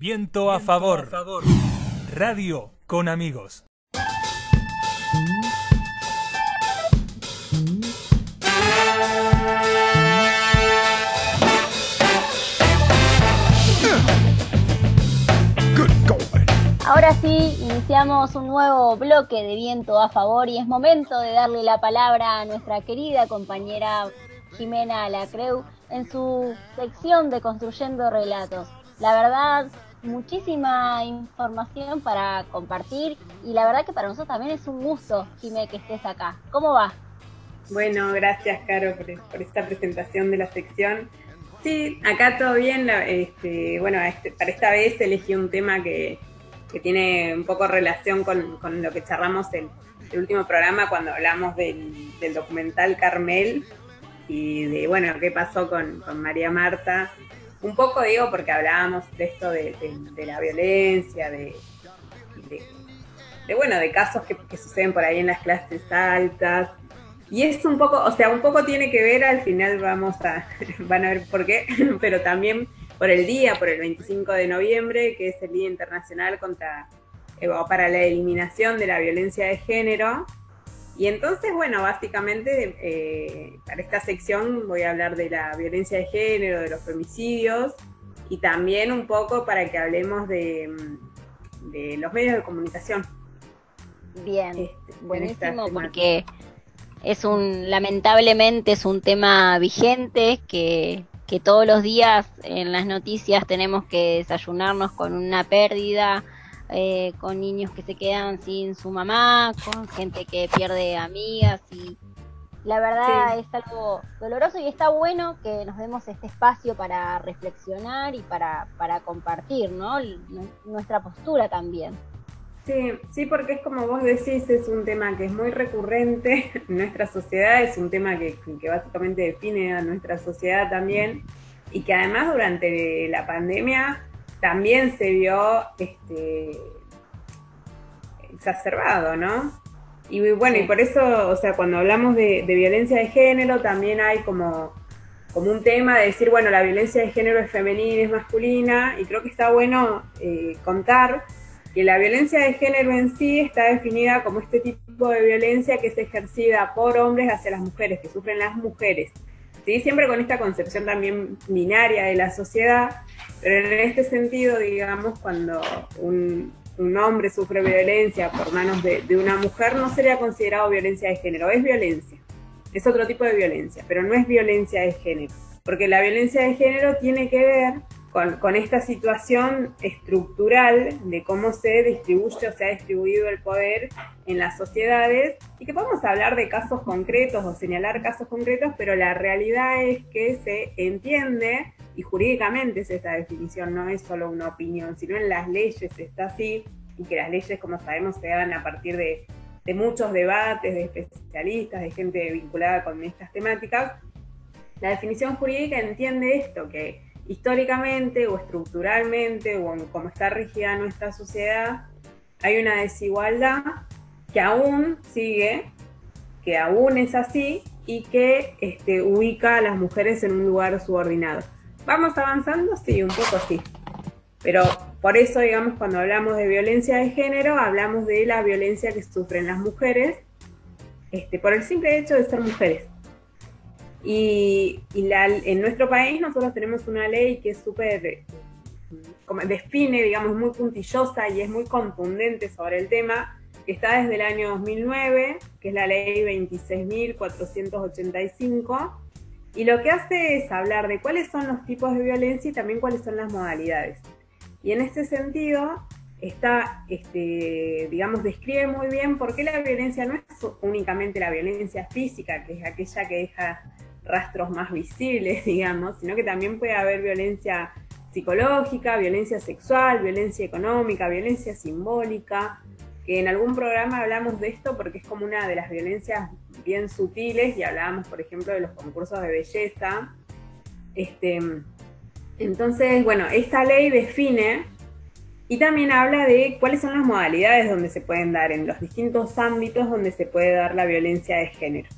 Viento a favor. Radio con amigos. Ahora sí, iniciamos un nuevo bloque de viento a favor y es momento de darle la palabra a nuestra querida compañera Jimena Lacreu en su sección de Construyendo Relatos. La verdad, muchísima información para compartir y la verdad que para nosotros también es un gusto, Jimé, que estés acá. ¿Cómo va? Bueno, gracias, Caro, por, esta presentación de la sección. Sí, acá todo bien. Este, bueno, este, para esta vez elegí un tema que, tiene un poco relación con, lo que charlamos en el último programa cuando hablamos del, documental Carmel y de, bueno, qué pasó con, con María Marta un poco digo porque hablábamos de esto de, la violencia, de, bueno, de casos que, suceden por ahí en las clases altas. Y es un poco, o sea, un poco tiene que ver, al final vamos a, van a ver por qué, pero también por el día, por el 25 de noviembre, que es el Día Internacional contra, eh, para la Eliminación de la Violencia de Género, y entonces, bueno, básicamente eh, para esta sección voy a hablar de la violencia de género, de los femicidios y también un poco para que hablemos de, mm, los medios de comunicación. Bien, este, buenísimo porque es un, lamentablemente es un tema vigente que, que todos los días en las noticias tenemos que desayunarnos con una pérdida, eh, con niños que se quedan sin su mamá, con gente que pierde amigas y la verdad es algo doloroso y está bueno que nos demos este espacio para reflexionar y para, para compartir ¿no? nuestra postura también. Sí, sí, porque es como vos decís, es un tema que es muy recurrente en nuestra sociedad, es un tema que, que básicamente define a nuestra sociedad también y que además durante la pandemia también se vio este, exacerbado, ¿no? Y bueno, y por eso, o sea, cuando hablamos de, violencia de género, también hay como, como un tema de decir, bueno, la violencia de género es femenina, es masculina, y creo que está bueno eh, contar que la violencia de género en sí está definida como este tipo de violencia que es ejercida por hombres hacia las mujeres, que sufren las mujeres. ¿Sí? Siempre con esta concepción también binaria de la sociedad, pero en este sentido, digamos, cuando un, hombre sufre violencia por manos de, una mujer, no sería considerado violencia de género, es violencia. Es otro tipo de violencia, pero no es violencia de género. Porque la violencia de género tiene que ver con, esta situación estructural de cómo se distribuye o se ha distribuido el poder en las sociedades y que podemos hablar de casos concretos o señalar casos concretos, pero la realidad es que se entiende y jurídicamente es esa definición, no es solo una opinión, sino en las leyes está así, y que las leyes, como sabemos, se dan a partir de, muchos debates de especialistas, de gente vinculada con estas temáticas. La definición jurídica entiende esto, que históricamente o estructuralmente o como está rigida nuestra sociedad, hay una desigualdad que aún sigue, que aún es así y que este, ubica a las mujeres en un lugar subordinado. ¿Vamos avanzando? Sí, un poco sí. Pero por eso, digamos, cuando hablamos de violencia de género, hablamos de la violencia que sufren las mujeres este, por el simple hecho de ser mujeres. Y, en nuestro país nosotros tenemos una ley que es súper, define, digamos, muy puntillosa y es muy contundente sobre el tema, que está desde el año 2009, que es la ley 26.485 y lo que hace es hablar de cuáles son los tipos de violencia y también cuáles son las modalidades. Y en este sentido, está, este, digamos, describe muy bien por qué la violencia no es únicamente la violencia física, que es aquella que deja rastros más visibles, digamos, sino que también puede haber violencia psicológica, violencia sexual, violencia económica, violencia simbólica, que en algún programa hablamos de esto porque es como una de las violencias bien sutiles y hablábamos, por ejemplo, de los concursos de belleza. Este, entonces, bueno, esta ley define y también habla de cuáles son las modalidades donde se pueden dar, en los distintos ámbitos donde se puede dar la violencia de género.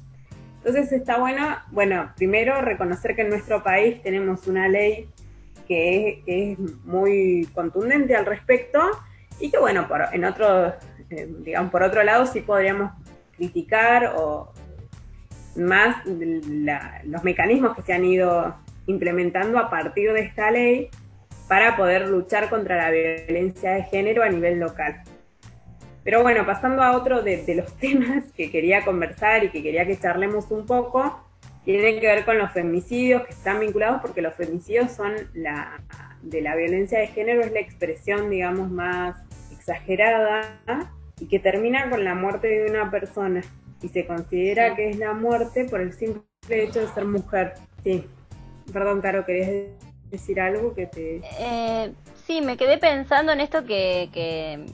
Entonces está bueno, bueno, primero reconocer que en nuestro país tenemos una ley que es, muy contundente al respecto y que bueno, por, en otro, eh, digamos, por otro lado sí podríamos criticar o más los mecanismos que se han ido implementando a partir de esta ley para poder luchar contra la violencia de género a nivel local. Pero bueno, pasando a otro de, los temas que quería conversar y que quería que charlemos un poco, tiene que ver con los femicidios que están vinculados porque los femicidios son la de la violencia de género es la expresión digamos más exagerada y que termina con la muerte de una persona y se considera que es la muerte por el simple hecho de ser mujer. Sí. Perdón, Caro, ¿querías decir algo que te... Eh, sí, me quedé pensando en esto que, que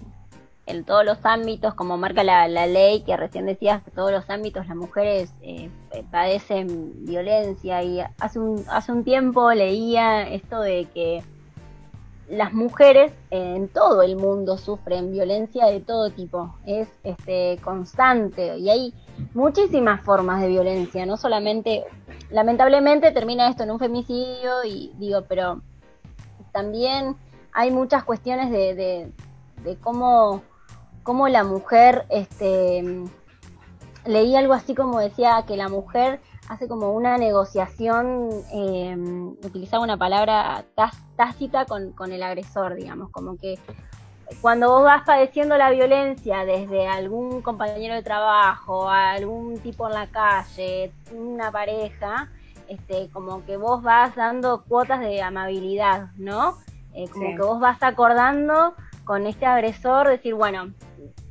en todos los ámbitos, como marca la, ley, que recién decías, que todos los ámbitos las mujeres eh, padecen violencia. Y hace un, hace un tiempo leía esto de que las mujeres en todo el mundo sufren violencia de todo tipo, es este constante. Y hay muchísimas formas de violencia, no solamente, lamentablemente termina esto en un femicidio y digo, pero también hay muchas cuestiones de, de cómo, cómo la mujer, este, leí algo así como decía que la mujer hace como una negociación, eh, utilizaba una palabra tácita con, con el agresor, digamos, como que cuando vos vas padeciendo la violencia desde algún compañero de trabajo, algún tipo en la calle, una pareja, este, como que vos vas dando cuotas de amabilidad, ¿no? Eh, como que vos vas acordando con este agresor, decir, bueno,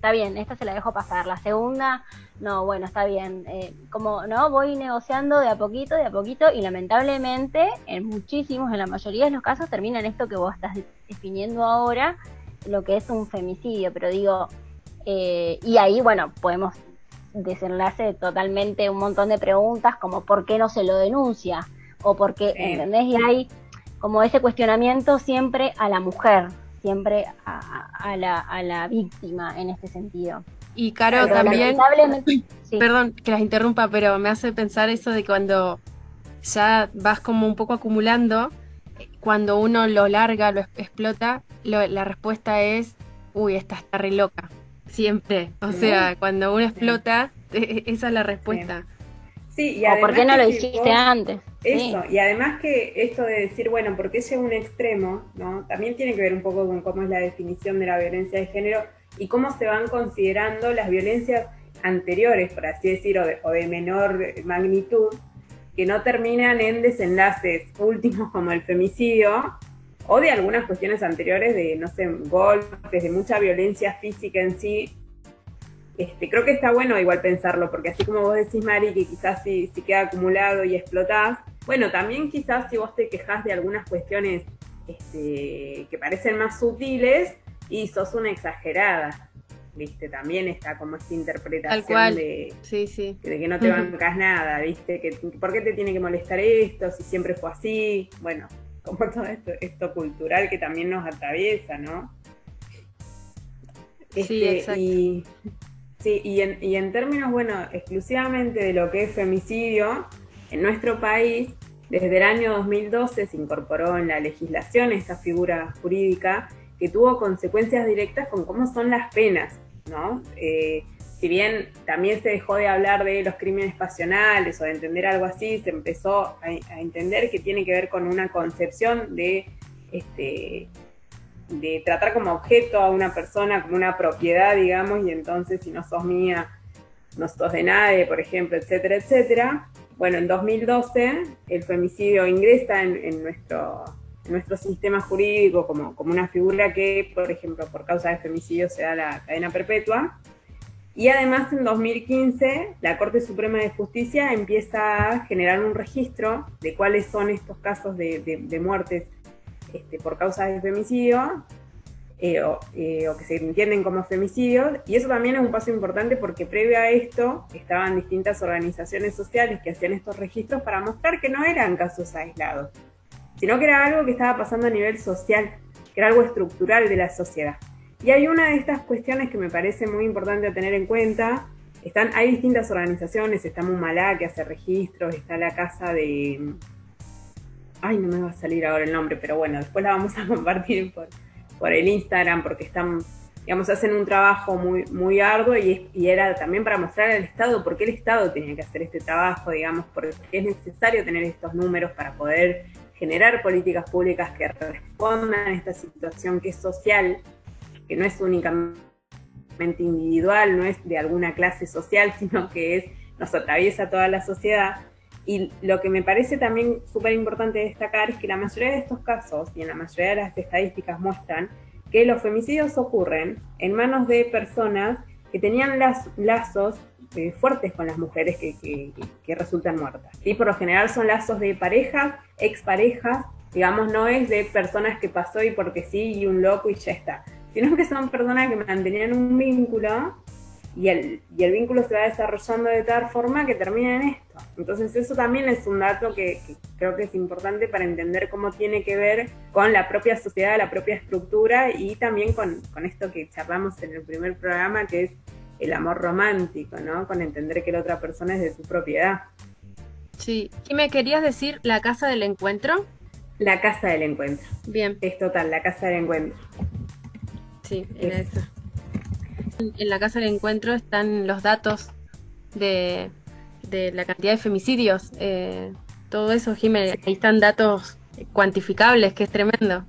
está bien, esta se la dejo pasar. La segunda, no, bueno, está bien, eh, como no, voy negociando de a poquito, de a poquito, y lamentablemente, en muchísimos, en la mayoría de los casos, termina en esto que vos estás definiendo ahora, lo que es un femicidio, pero digo, eh, y ahí, bueno, podemos desenlace totalmente un montón de preguntas como por qué no se lo denuncia, o por qué, ¿entendés? Y hay como ese cuestionamiento siempre a la mujer, siempre a, la, a la víctima en este sentido. Y Caro, también, perdón que las interrumpa, pero me hace pensar eso de cuando ya vas como un poco acumulando, cuando uno lo larga, lo explota, la respuesta es, uy, esta está re loca, siempre. O sea, cuando uno explota, esa es la respuesta. Sí, y o por qué no lo hiciste antes. Eso, y además que esto de decir, bueno, ¿por qué llega un extremo? ¿no? También tiene que ver un poco con cómo es la definición de la violencia de género y cómo se van considerando las violencias anteriores, por así decir, o de, menor magnitud, que no terminan en desenlaces últimos como el femicidio, o de algunas cuestiones anteriores de, no sé, golpes, de mucha violencia física en sí. Este, creo que está bueno igual pensarlo, porque así como vos decís, Mari, que quizás si, si queda acumulado y explotás, bueno, también quizás si vos te quejas de algunas cuestiones este, que parecen más sutiles, y sos una exagerada. ¿Viste? También está como esta interpretación de, de que no te bancas nada, ¿viste? Que, ¿Por qué te tiene que molestar esto si siempre fue así? Bueno, como todo esto, esto cultural que también nos atraviesa, ¿no? sí, este, exacto. Y, sí, y en, y en términos, bueno, exclusivamente de lo que es femicidio, en nuestro país, desde el año 2012 se incorporó en la legislación esta figura jurídica que tuvo consecuencias directas con cómo son las penas, ¿no? Eh, si bien también se dejó de hablar de los crímenes pasionales o de entender algo así, se empezó a, entender que tiene que ver con una concepción de, este, de tratar como objeto a una persona como una propiedad, digamos, y entonces si no sos mía, no sos de nadie, por ejemplo, etcétera, etcétera. Bueno, en 2012 el femicidio ingresa en nuestro nuestro sistema jurídico como, como una figura que, por ejemplo, por causa de femicidio se da la cadena perpetua. Y además en 2015 la Corte Suprema de Justicia empieza a generar un registro de cuáles son estos casos de, de, muertes este, por causa de femicidio eh, eh, o, que se entienden como femicidios. Y eso también es un paso importante porque previo a esto estaban distintas organizaciones sociales que hacían estos registros para mostrar que no eran casos aislados, sino que era algo que estaba pasando a nivel social, que era algo estructural de la sociedad. Y hay una de estas cuestiones que me parece muy importante a tener en cuenta. Están, hay distintas organizaciones, está Mumalá que hace registros, está la casa de... ay, no me va a salir ahora el nombre, pero bueno, después la vamos a compartir por, el Instagram porque están, digamos, hacen un trabajo muy, muy arduo y, y, era también para mostrar al Estado por qué el Estado tenía que hacer este trabajo, digamos, porque es necesario tener estos números para poder generar políticas públicas que respondan a esta situación que es social, que no es únicamente individual, no es de alguna clase social, sino que es nos atraviesa toda la sociedad. Y lo que me parece también súper importante destacar es que la mayoría de estos casos, y en la mayoría de las estadísticas muestran, que los femicidios ocurren en manos de personas que tenían lazos eh, fuertes con las mujeres que, que, resultan muertas. Y por lo general son lazos de parejas, exparejas, digamos, no es de personas que pasó y porque sí, y un loco y ya está, sino que son personas que mantenían un vínculo y el, y el vínculo se va desarrollando de tal forma que termina en esto. Entonces eso también es un dato que, creo que es importante para entender cómo tiene que ver con la propia sociedad, la propia estructura y también con, con esto que charlamos en el primer programa, que es el amor romántico, ¿no? Con entender que la otra persona es de su propiedad. Sí. ¿Y me querías decir la casa del encuentro? La casa del encuentro. Bien. Es total, la casa del encuentro. Sí, en eso. En la casa del encuentro están los datos de, la cantidad de femicidios. Eh, todo eso, Jiménez. Ahí están datos cuantificables, que es tremendo.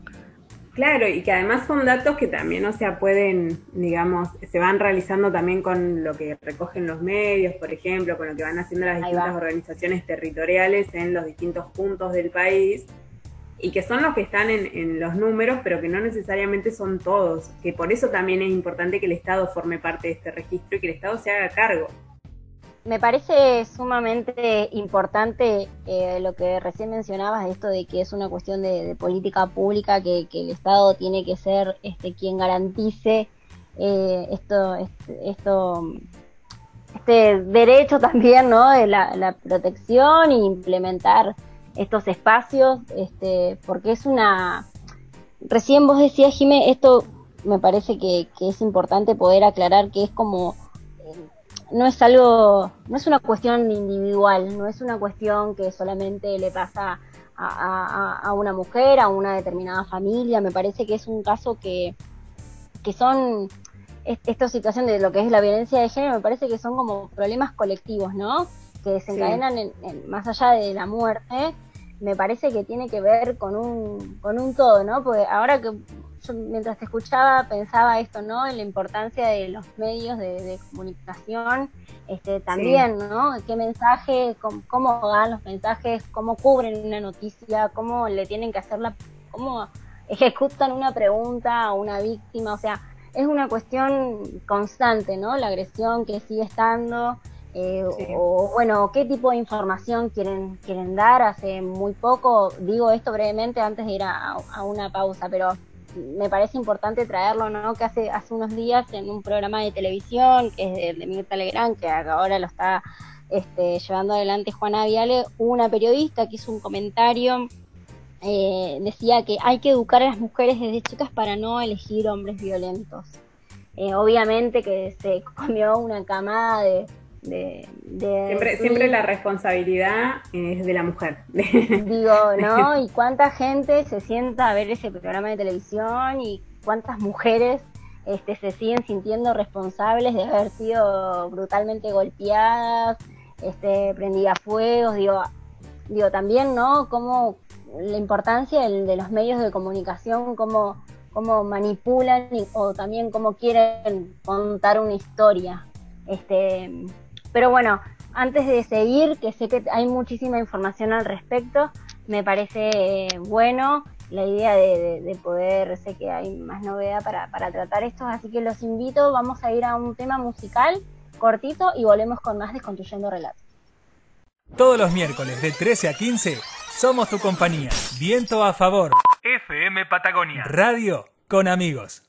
Claro, y que además son datos que también, o sea, pueden, digamos, se van realizando también con lo que recogen los medios, por ejemplo, con lo que van haciendo las distintas organizaciones territoriales en los distintos puntos del país, y que son los que están en, en, los números, pero que no necesariamente son todos, que por eso también es importante que el Estado forme parte de este registro y que el Estado se haga cargo me parece sumamente importante eh, lo que recién mencionabas, esto de que es una cuestión de, política pública, que, el Estado tiene que ser este, quien garantice eh, esto, este, esto, este derecho también, ¿no? De la, protección e implementar estos espacios, este, porque es una, recién vos decías, Jimé, esto me parece que, que es importante poder aclarar que es como no es algo, no es una cuestión individual, no es una cuestión que solamente le pasa a, a, una mujer, a una determinada familia, me parece que es un caso que, que son, esta situación de lo que es la violencia de género, me parece que son como problemas colectivos, ¿no? Que desencadenan en, más allá de la muerte, me parece que tiene que ver con un, con un todo, ¿no? Porque ahora que mientras te escuchaba pensaba esto, ¿no? En la importancia de los medios de, comunicación, este, también, ¿no? ¿Qué mensaje, cómo, dan los mensajes, cómo cubren una noticia, cómo le tienen que hacer la, cómo ejecutan una pregunta a una víctima, o sea, es una cuestión constante, ¿no? La agresión que sigue estando. Eh, o bueno, qué tipo de información quieren quieren dar. Hace muy poco, digo esto brevemente antes de ir a una pausa, pero me parece importante traerlo, ¿no? Que hace, hace unos días en un programa de televisión, que es de, Mirta Legrand, que ahora lo está este, llevando adelante Juana Viale, una periodista que hizo un comentario, eh, decía que hay que educar a las mujeres desde chicas para no elegir hombres violentos. Eh, obviamente que se comió una camada de, siempre, siempre la responsabilidad es de la mujer. Digo, ¿no? Y cuánta gente se sienta a ver ese programa de televisión y cuántas mujeres este, se siguen sintiendo responsables de haber sido brutalmente golpeadas, este, prendidas fuegos, digo, digo también, ¿no? Como la importancia de los medios de comunicación, cómo, cómo manipulan o también cómo quieren contar una historia. Este, pero bueno, antes de seguir, que sé que hay muchísima información al respecto, me parece eh, bueno la idea de, poder, sé que hay más novedad para, para tratar esto, así que los invito, vamos a ir a un tema musical cortito y volvemos con más Desconstruyendo Relatos. Todos los miércoles de 13 a 15 somos tu compañía. Viento a favor. FM Patagonia. Radio con amigos.